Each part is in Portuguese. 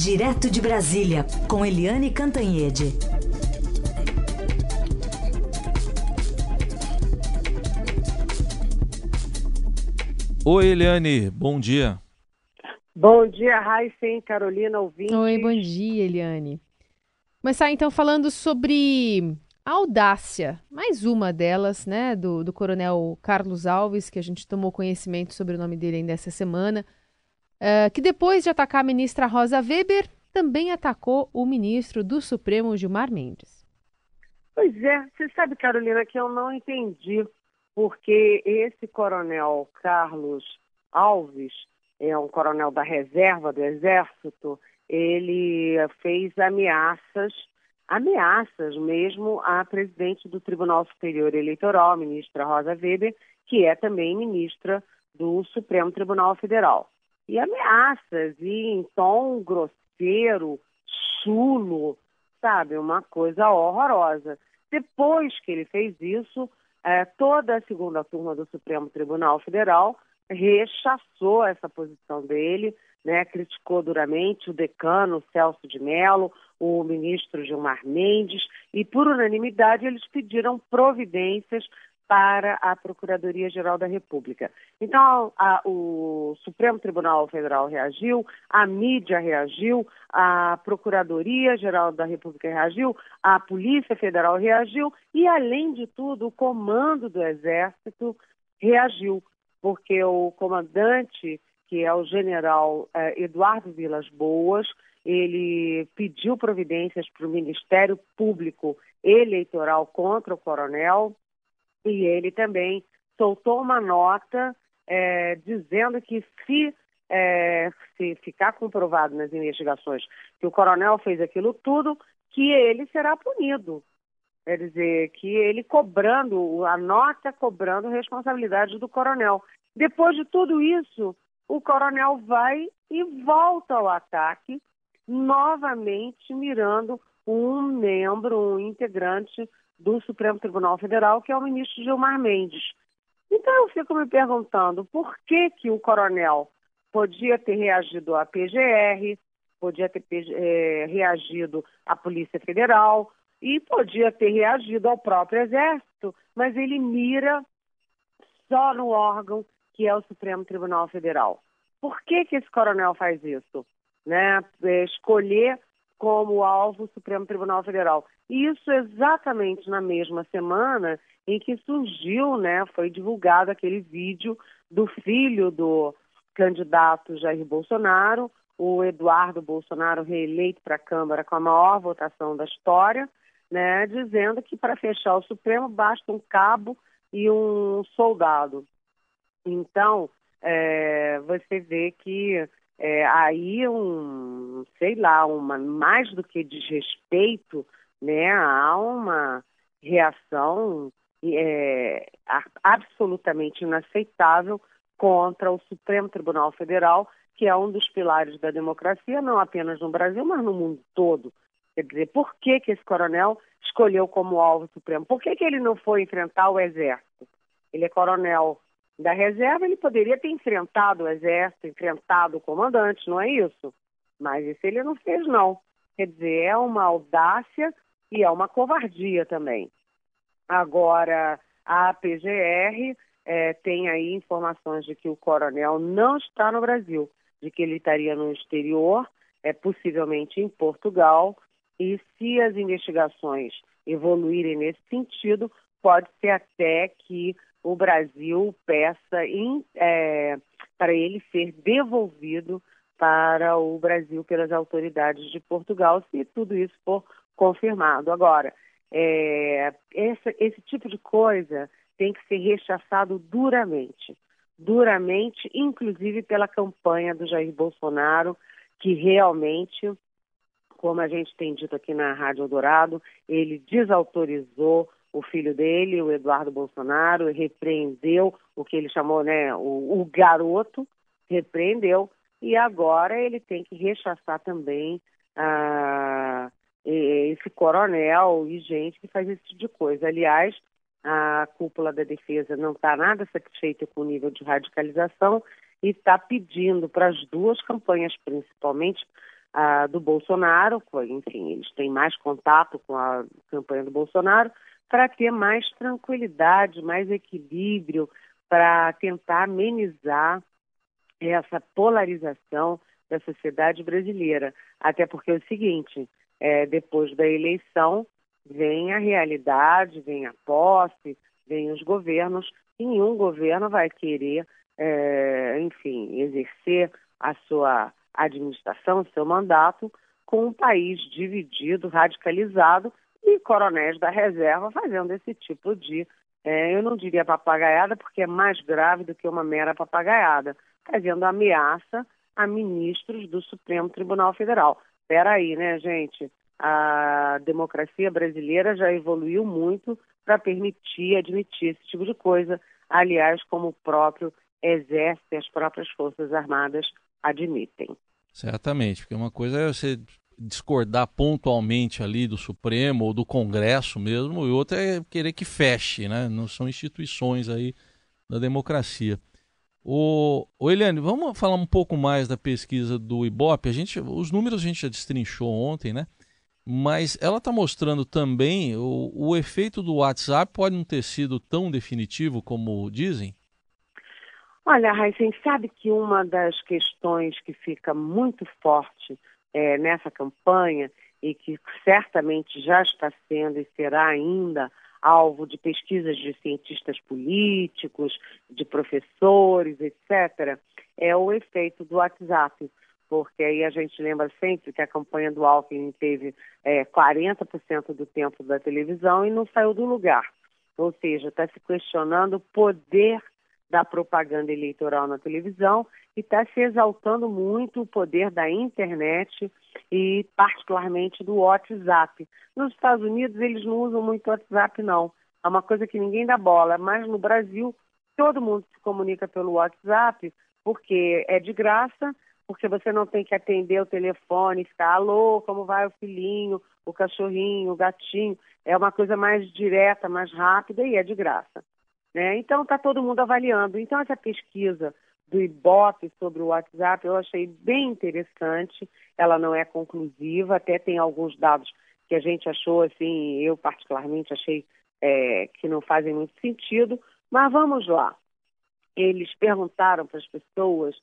Direto de Brasília, com Eliane Cantanhede. Oi, Eliane, bom dia. Bom dia, Raíssen, Carolina, ouvinte. Oi, bom dia, Eliane. Começar então falando sobre a audácia, mais uma delas, né, do, do coronel Carlos Alves, que a gente tomou conhecimento sobre o nome dele ainda essa semana, uh, que depois de atacar a ministra Rosa Weber, também atacou o ministro do Supremo, Gilmar Mendes. Pois é, você sabe, Carolina, que eu não entendi porque esse coronel Carlos Alves, é um coronel da reserva do Exército, ele fez ameaças, ameaças mesmo à presidente do Tribunal Superior Eleitoral, a ministra Rosa Weber, que é também ministra do Supremo Tribunal Federal. E ameaças, e em tom grosseiro, chulo, sabe, uma coisa horrorosa. Depois que ele fez isso, é, toda a segunda turma do Supremo Tribunal Federal rechaçou essa posição dele, né, criticou duramente o decano Celso de Mello, o ministro Gilmar Mendes, e por unanimidade eles pediram providências para a Procuradoria-Geral da República. Então, a, o Supremo Tribunal Federal reagiu, a mídia reagiu, a Procuradoria-Geral da República reagiu, a Polícia Federal reagiu e, além de tudo, o Comando do Exército reagiu, porque o comandante, que é o general eh, Eduardo Vilas Boas, ele pediu providências para o Ministério Público Eleitoral contra o coronel e ele também soltou uma nota é, dizendo que se, é, se ficar comprovado nas investigações que o coronel fez aquilo tudo, que ele será punido. Quer dizer, que ele cobrando, a nota cobrando responsabilidade do coronel. Depois de tudo isso, o coronel vai e volta ao ataque, novamente mirando um membro, um integrante do Supremo Tribunal Federal, que é o ministro Gilmar Mendes. Então eu fico me perguntando por que, que o coronel podia ter reagido à PGR, podia ter é, reagido à Polícia Federal e podia ter reagido ao próprio Exército, mas ele mira só no órgão que é o Supremo Tribunal Federal. Por que, que esse coronel faz isso? Né? É, escolher como alvo Supremo Tribunal Federal. E isso exatamente na mesma semana em que surgiu, né, foi divulgado aquele vídeo do filho do candidato Jair Bolsonaro, o Eduardo Bolsonaro reeleito para a Câmara com a maior votação da história, né, dizendo que para fechar o Supremo basta um cabo e um soldado. Então, é, você vê que é, aí um, sei lá, uma mais do que desrespeito, né, há uma reação é, absolutamente inaceitável contra o Supremo Tribunal Federal, que é um dos pilares da democracia, não apenas no Brasil, mas no mundo todo. Quer dizer, por que, que esse coronel escolheu como alvo Supremo? Por que, que ele não foi enfrentar o Exército? Ele é coronel da reserva, ele poderia ter enfrentado o exército, enfrentado o comandante, não é isso? Mas isso ele não fez, não. Quer dizer, é uma audácia e é uma covardia também. Agora, a PGR é, tem aí informações de que o coronel não está no Brasil, de que ele estaria no exterior, é, possivelmente em Portugal, e se as investigações evoluírem nesse sentido, pode ser até que o Brasil peça em, é, para ele ser devolvido para o Brasil pelas autoridades de Portugal, se tudo isso for confirmado. Agora, é, esse, esse tipo de coisa tem que ser rechaçado duramente duramente, inclusive pela campanha do Jair Bolsonaro, que realmente, como a gente tem dito aqui na Rádio Eldorado, ele desautorizou o filho dele, o Eduardo Bolsonaro, repreendeu o que ele chamou, né, o, o garoto, repreendeu, e agora ele tem que rechaçar também ah, esse coronel e gente que faz esse tipo de coisa. Aliás, a cúpula da defesa não está nada satisfeita com o nível de radicalização e está pedindo para as duas campanhas, principalmente ah, do Bolsonaro, enfim, eles têm mais contato com a campanha do Bolsonaro, para ter mais tranquilidade, mais equilíbrio, para tentar amenizar essa polarização da sociedade brasileira. Até porque é o seguinte, é, depois da eleição vem a realidade, vem a posse, vem os governos, nenhum governo vai querer, é, enfim, exercer a sua administração, seu mandato, com um país dividido, radicalizado e coronéis da reserva fazendo esse tipo de, é, eu não diria papagaiada, porque é mais grave do que uma mera papagaiada, fazendo ameaça a ministros do Supremo Tribunal Federal. Espera aí, né, gente? A democracia brasileira já evoluiu muito para permitir, admitir esse tipo de coisa. Aliás, como o próprio Exército e as próprias Forças Armadas admitem. Certamente, porque uma coisa é você discordar pontualmente ali do Supremo ou do Congresso mesmo, e outra é querer que feche, né? Não são instituições aí da democracia. O, o Eliane, vamos falar um pouco mais da pesquisa do Ibope. A gente, os números a gente já destrinchou ontem, né? Mas ela está mostrando também o, o efeito do WhatsApp pode não ter sido tão definitivo como dizem? Olha, Raíssen, sabe que uma das questões que fica muito forte é, nessa campanha e que certamente já está sendo e será ainda alvo de pesquisas de cientistas políticos, de professores, etc., é o efeito do WhatsApp. Porque aí a gente lembra sempre que a campanha do Alckmin teve é, 40% do tempo da televisão e não saiu do lugar. Ou seja, está se questionando o poder da propaganda eleitoral na televisão e está se exaltando muito o poder da internet e particularmente do WhatsApp. Nos Estados Unidos eles não usam muito WhatsApp não, é uma coisa que ninguém dá bola, mas no Brasil todo mundo se comunica pelo WhatsApp porque é de graça, porque você não tem que atender o telefone, ficar alô, como vai o filhinho, o cachorrinho, o gatinho, é uma coisa mais direta, mais rápida e é de graça. Né? Então está todo mundo avaliando. Então essa pesquisa do Ibope sobre o WhatsApp eu achei bem interessante. Ela não é conclusiva, até tem alguns dados que a gente achou assim, eu particularmente achei é, que não fazem muito sentido. Mas vamos lá. Eles perguntaram para as pessoas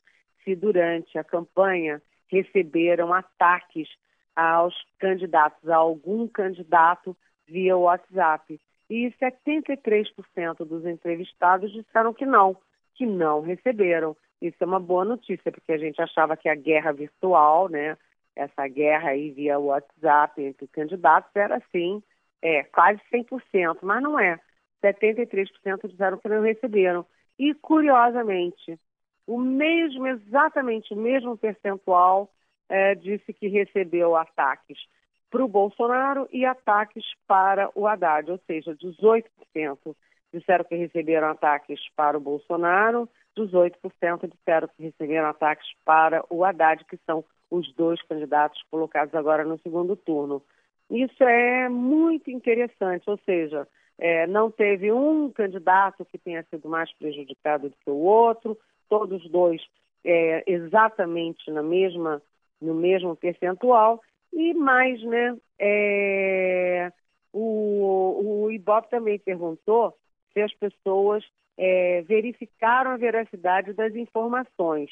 se durante a campanha receberam ataques aos candidatos, a algum candidato via WhatsApp e 73% dos entrevistados disseram que não, que não receberam. Isso é uma boa notícia, porque a gente achava que a guerra virtual, né, essa guerra aí via WhatsApp entre candidatos era assim, é, quase 100%, mas não é. 73% disseram que não receberam. E, curiosamente, o mesmo, exatamente o mesmo percentual é, disse que recebeu ataques para o Bolsonaro e ataques para o Haddad, ou seja, 18% disseram que receberam ataques para o Bolsonaro, 18% disseram que receberam ataques para o Haddad, que são os dois candidatos colocados agora no segundo turno. Isso é muito interessante, ou seja, é, não teve um candidato que tenha sido mais prejudicado do que o outro, todos dois é, exatamente na mesma, no mesmo percentual, e mais, né? É, o, o Ibope também perguntou se as pessoas é, verificaram a veracidade das informações.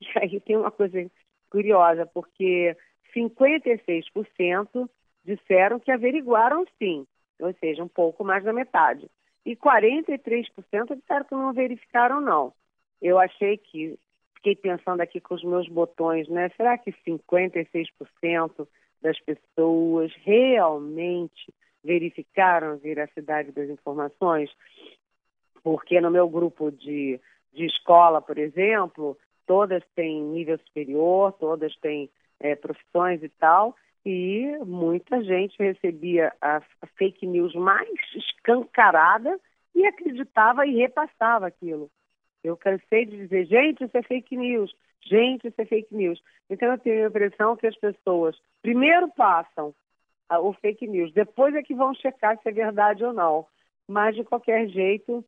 E aí tem uma coisa curiosa, porque 56% disseram que averiguaram sim, ou seja, um pouco mais da metade. E 43% disseram que não verificaram não. Eu achei que fiquei pensando aqui com os meus botões, né? Será que 56% das pessoas realmente verificaram a veracidade das informações? Porque no meu grupo de, de escola, por exemplo, todas têm nível superior, todas têm é, profissões e tal, e muita gente recebia a, a fake news mais escancarada e acreditava e repassava aquilo. Eu cansei de dizer, gente, isso é fake news, gente, isso é fake news. Então eu tenho a impressão que as pessoas primeiro passam o fake news, depois é que vão checar se é verdade ou não. Mas, de qualquer jeito,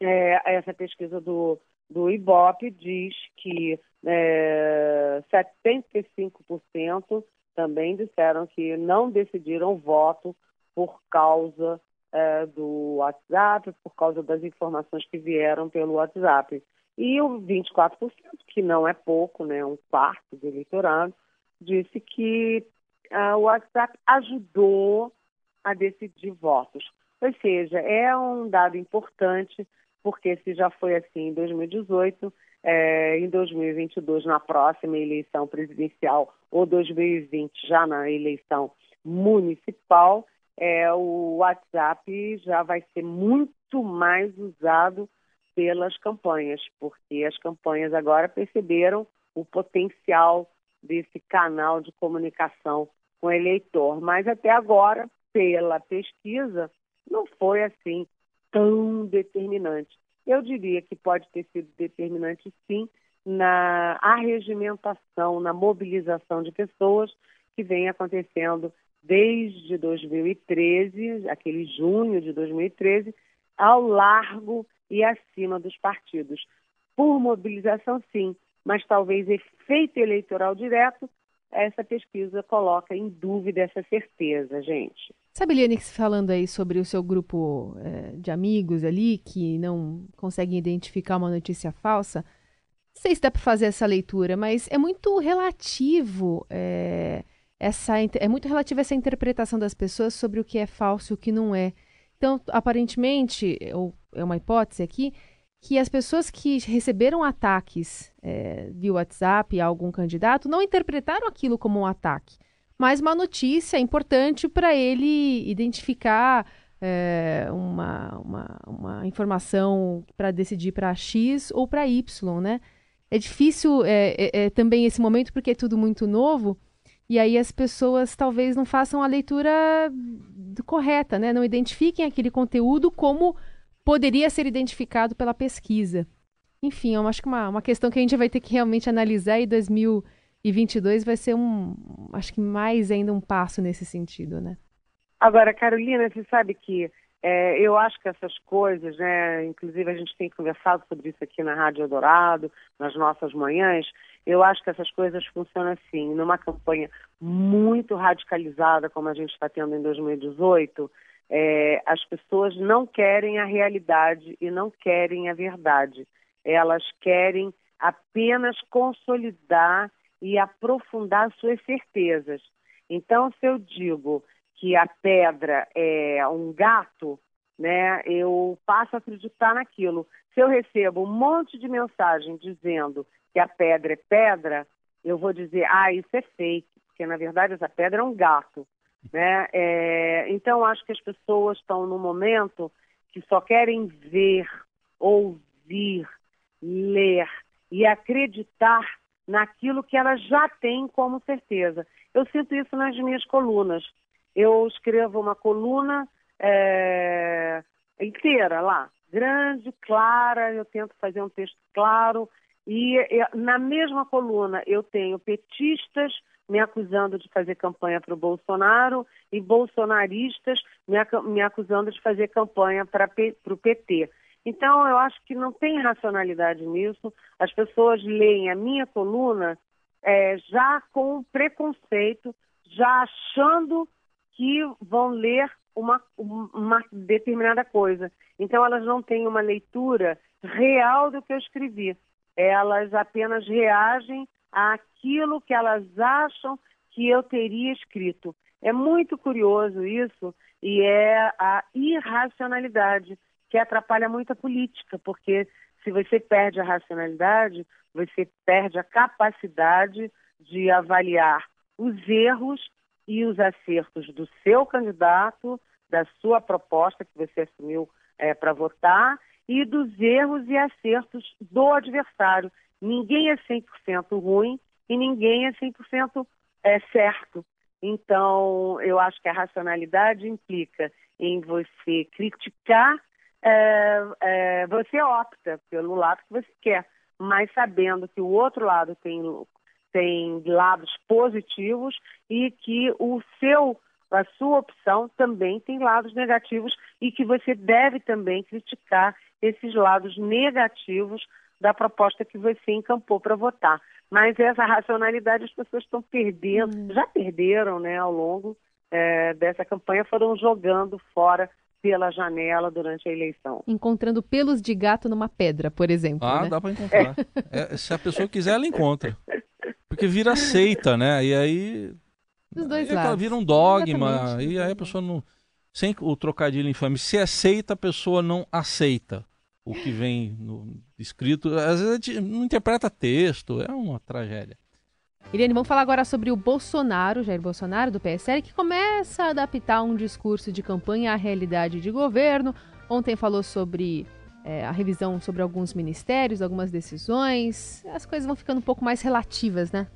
é, essa pesquisa do, do IBOP diz que é, 75% também disseram que não decidiram voto por causa é, do WhatsApp, por causa das informações que vieram pelo WhatsApp. E o 24%, que não é pouco, né, um quarto do eleitorado, disse que uh, o WhatsApp ajudou a decidir votos. Ou seja, é um dado importante, porque se já foi assim em 2018, é, em 2022, na próxima eleição presidencial, ou 2020, já na eleição municipal, é, o WhatsApp já vai ser muito mais usado pelas campanhas, porque as campanhas agora perceberam o potencial desse canal de comunicação com o eleitor. Mas até agora, pela pesquisa, não foi assim tão determinante. Eu diria que pode ter sido determinante, sim, na arregimentação, na mobilização de pessoas que vem acontecendo desde 2013, aquele junho de 2013, ao largo e acima dos partidos. Por mobilização, sim, mas talvez efeito eleitoral direto, essa pesquisa coloca em dúvida essa certeza, gente. Sabe, Liane, falando aí sobre o seu grupo é, de amigos ali que não conseguem identificar uma notícia falsa, não sei se dá para fazer essa leitura, mas é muito relativo é, essa é muito relativo essa interpretação das pessoas sobre o que é falso e o que não é. Então, aparentemente, ou é uma hipótese aqui, que as pessoas que receberam ataques é, via WhatsApp a algum candidato não interpretaram aquilo como um ataque, mas uma notícia importante para ele identificar é, uma, uma, uma, informação para decidir para X ou para Y, né? É difícil é, é, é, também esse momento porque é tudo muito novo e aí as pessoas talvez não façam a leitura correta, né? Não identifiquem aquele conteúdo como poderia ser identificado pela pesquisa. Enfim, eu acho que uma, uma questão que a gente vai ter que realmente analisar e 2022 vai ser um, acho que mais ainda um passo nesse sentido, né? Agora, Carolina, você sabe que é, eu acho que essas coisas, né, inclusive a gente tem conversado sobre isso aqui na Rádio Dourado, nas nossas manhãs, eu acho que essas coisas funcionam assim, numa campanha muito radicalizada como a gente está tendo em 2018, é, as pessoas não querem a realidade e não querem a verdade. Elas querem apenas consolidar e aprofundar suas certezas. Então, se eu digo que a pedra é um gato, né, eu passo a acreditar naquilo. Se eu recebo um monte de mensagem dizendo que a pedra é pedra, eu vou dizer, ah, isso é fake, porque na verdade essa pedra é um gato. Né? É, então, acho que as pessoas estão num momento que só querem ver, ouvir, ler e acreditar naquilo que elas já têm como certeza. Eu sinto isso nas minhas colunas. Eu escrevo uma coluna é, inteira lá, grande, clara, eu tento fazer um texto claro, e, na mesma coluna eu tenho petistas me acusando de fazer campanha para o Bolsonaro e bolsonaristas me, me acusando de fazer campanha para o PT. Então, eu acho que não tem racionalidade nisso. As pessoas leem a minha coluna é, já com preconceito, já achando que vão ler uma, uma determinada coisa. Então, elas não têm uma leitura real do que eu escrevi. Elas apenas reagem aquilo que elas acham que eu teria escrito. É muito curioso isso e é a irracionalidade que atrapalha muito a política, porque se você perde a racionalidade, você perde a capacidade de avaliar os erros e os acertos do seu candidato, da sua proposta que você assumiu é, para votar, e dos erros e acertos do adversário. Ninguém é 100% ruim e ninguém é 100% é, certo. Então, eu acho que a racionalidade implica em você criticar, é, é, você opta pelo lado que você quer, mas sabendo que o outro lado tem, tem lados positivos e que o seu a sua opção também tem lados negativos e que você deve também criticar esses lados negativos da proposta que você encampou para votar. Mas essa racionalidade as pessoas estão perdendo, uhum. já perderam né, ao longo é, dessa campanha, foram jogando fora pela janela durante a eleição. Encontrando pelos de gato numa pedra, por exemplo. Ah, né? dá para encontrar. É. É, se a pessoa quiser, ela encontra. Porque vira seita, né? E aí. Dos dois aí lados. Vira um dogma. E aí a pessoa não. Sem o trocadilho infame. Se seita, a pessoa não aceita o que vem no escrito. Às vezes a gente não interpreta texto. É uma tragédia. Irene, vamos falar agora sobre o Bolsonaro, Jair Bolsonaro, do PSL, que começa a adaptar um discurso de campanha à realidade de governo. Ontem falou sobre é, a revisão sobre alguns ministérios, algumas decisões. As coisas vão ficando um pouco mais relativas, né?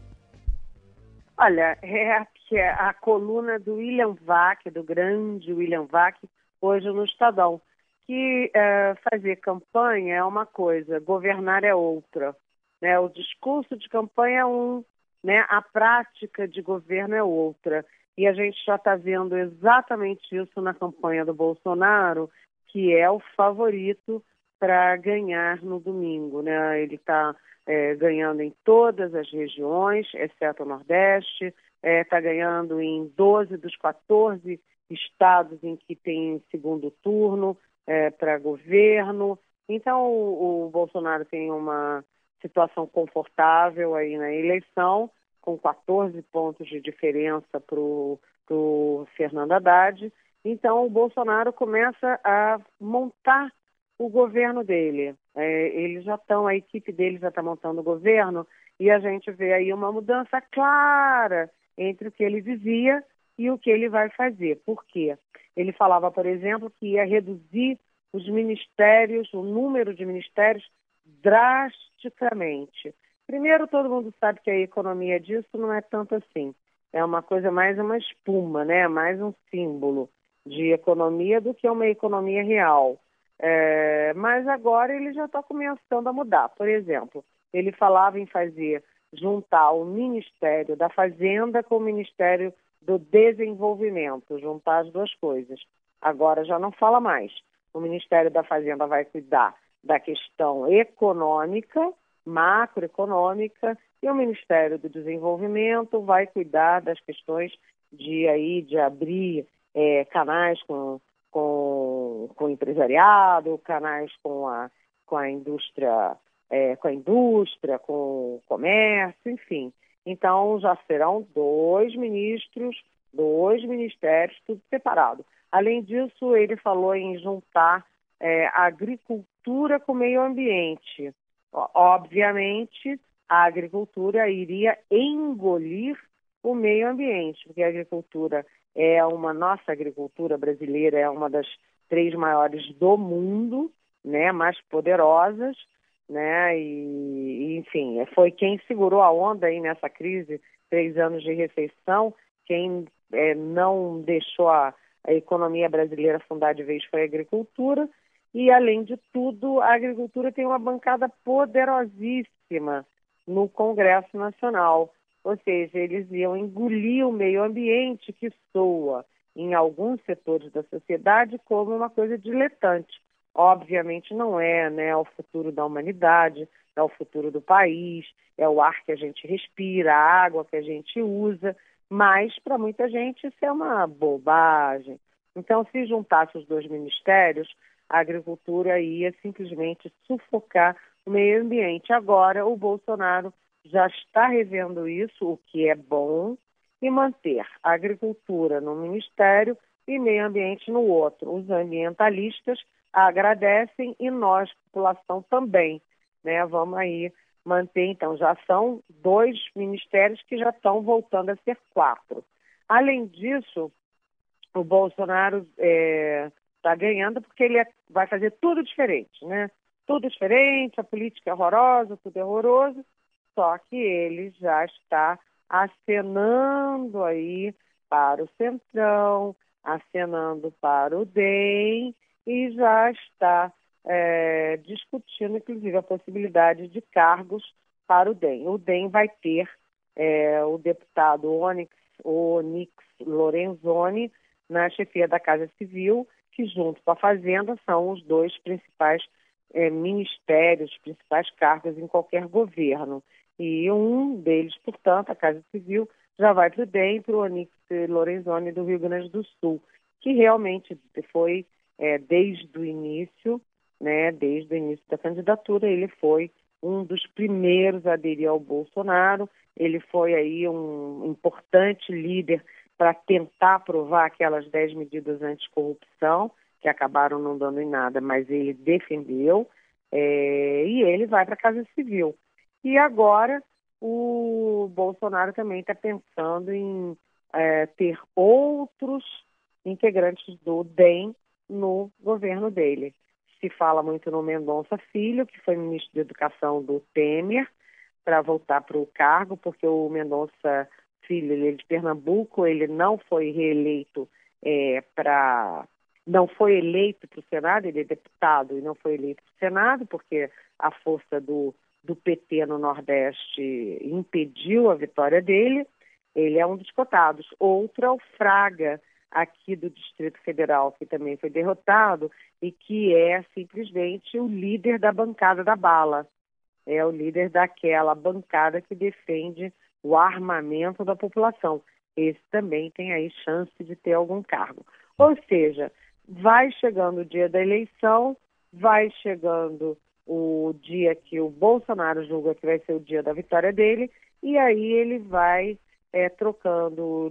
Olha, é que é a coluna do William Vac, do grande William Vac, hoje no Estadão, que é, fazer campanha é uma coisa, governar é outra. Né? O discurso de campanha é um, né? A prática de governo é outra. E a gente já está vendo exatamente isso na campanha do Bolsonaro, que é o favorito para ganhar no domingo. Né? Ele está é, ganhando em todas as regiões, exceto o Nordeste, está é, tá ganhando em 12 dos 14 estados em que tem segundo turno é, para governo. Então, o, o Bolsonaro tem uma situação confortável aí na eleição, com 14 pontos de diferença para o Fernando Haddad. Então, o Bolsonaro começa a montar o governo dele. É, eles já estão, a equipe dele já está montando o governo e a gente vê aí uma mudança clara entre o que ele dizia e o que ele vai fazer. Por quê? Ele falava, por exemplo, que ia reduzir os ministérios, o número de ministérios drasticamente. Primeiro, todo mundo sabe que a economia disso não é tanto assim. É uma coisa mais uma espuma, né? mais um símbolo de economia do que uma economia real. É, mas agora ele já está começando a mudar. Por exemplo, ele falava em fazer juntar o Ministério da Fazenda com o Ministério do Desenvolvimento, juntar as duas coisas. Agora já não fala mais. O Ministério da Fazenda vai cuidar da questão econômica, macroeconômica, e o Ministério do Desenvolvimento vai cuidar das questões de aí de abrir é, canais com, com, com o empresariado, canais com a, com a indústria, é, com a indústria, com o comércio, enfim. Então já serão dois ministros, dois ministérios, tudo separado. Além disso, ele falou em juntar é, a agricultura com o meio ambiente. Obviamente, a agricultura iria engolir o meio ambiente, porque a agricultura é uma nossa agricultura brasileira é uma das três maiores do mundo, né, mais poderosas, né, e, enfim, foi quem segurou a onda aí nessa crise, três anos de recessão, quem é, não deixou a, a economia brasileira afundar de vez foi a agricultura, e, além de tudo, a agricultura tem uma bancada poderosíssima no Congresso Nacional. Ou seja, eles iam engolir o meio ambiente que soa em alguns setores da sociedade como uma coisa diletante. Obviamente não é, né? É o futuro da humanidade, é o futuro do país, é o ar que a gente respira, a água que a gente usa, mas para muita gente isso é uma bobagem. Então, se juntasse os dois ministérios, a agricultura ia simplesmente sufocar o meio ambiente. Agora, o Bolsonaro já está revendo isso, o que é bom, e manter a agricultura no ministério e meio ambiente no outro. Os ambientalistas agradecem e nós, população, também. Né? Vamos aí manter, então, já são dois ministérios que já estão voltando a ser quatro. Além disso, o Bolsonaro é, está ganhando porque ele é, vai fazer tudo diferente, né? Tudo diferente, a política é horrorosa, tudo é horroroso, só que ele já está acenando aí para o Centrão, acenando para o DEM e já está é, discutindo, inclusive, a possibilidade de cargos para o DEM. O DEM vai ter é, o deputado Onyx, Onyx Lorenzoni na chefia da Casa Civil que junto com a Fazenda são os dois principais é, ministérios, principais cargos em qualquer governo. E um deles, portanto, a Casa Civil, já vai para o DEM, para o Onix Lorenzoni do Rio Grande do Sul, que realmente foi, é, desde o início, né, desde o início da candidatura, ele foi um dos primeiros a aderir ao Bolsonaro, ele foi aí um importante líder para tentar aprovar aquelas 10 medidas anticorrupção, que acabaram não dando em nada, mas ele defendeu, é, e ele vai para a Casa Civil. E agora o Bolsonaro também está pensando em é, ter outros integrantes do DEM no governo dele. Se fala muito no Mendonça Filho, que foi ministro de Educação do Temer, para voltar para o cargo, porque o Mendonça Filho ele é de Pernambuco, ele não foi reeleito é, para não foi eleito para o Senado, ele é deputado e não foi eleito para o Senado, porque a força do, do PT no Nordeste impediu a vitória dele. Ele é um dos cotados. Outro é o Fraga, aqui do Distrito Federal, que também foi derrotado e que é simplesmente o líder da bancada da bala. É o líder daquela bancada que defende o armamento da população. Esse também tem aí chance de ter algum cargo. Ou seja, vai chegando o dia da eleição, vai chegando o dia que o Bolsonaro julga que vai ser o dia da vitória dele, e aí ele vai é, trocando o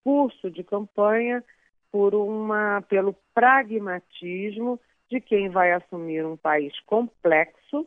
discurso de campanha por uma, pelo pragmatismo de quem vai assumir um país complexo,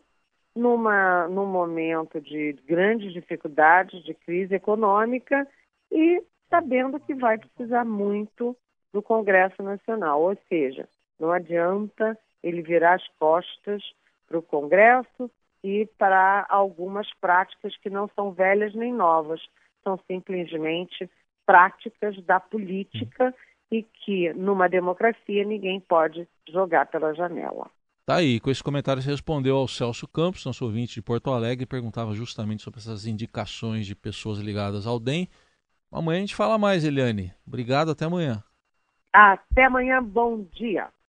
numa, num momento de grandes dificuldades, de crise econômica, e sabendo que vai precisar muito do Congresso Nacional. Ou seja, não adianta ele virar as costas para o Congresso e para algumas práticas que não são velhas nem novas, são simplesmente práticas da política e que, numa democracia, ninguém pode jogar pela janela. Tá aí, com esse comentário você respondeu ao Celso Campos, nosso ouvinte de Porto Alegre, perguntava justamente sobre essas indicações de pessoas ligadas ao DEM. Amanhã a gente fala mais, Eliane. Obrigado, até amanhã. Até amanhã, bom dia.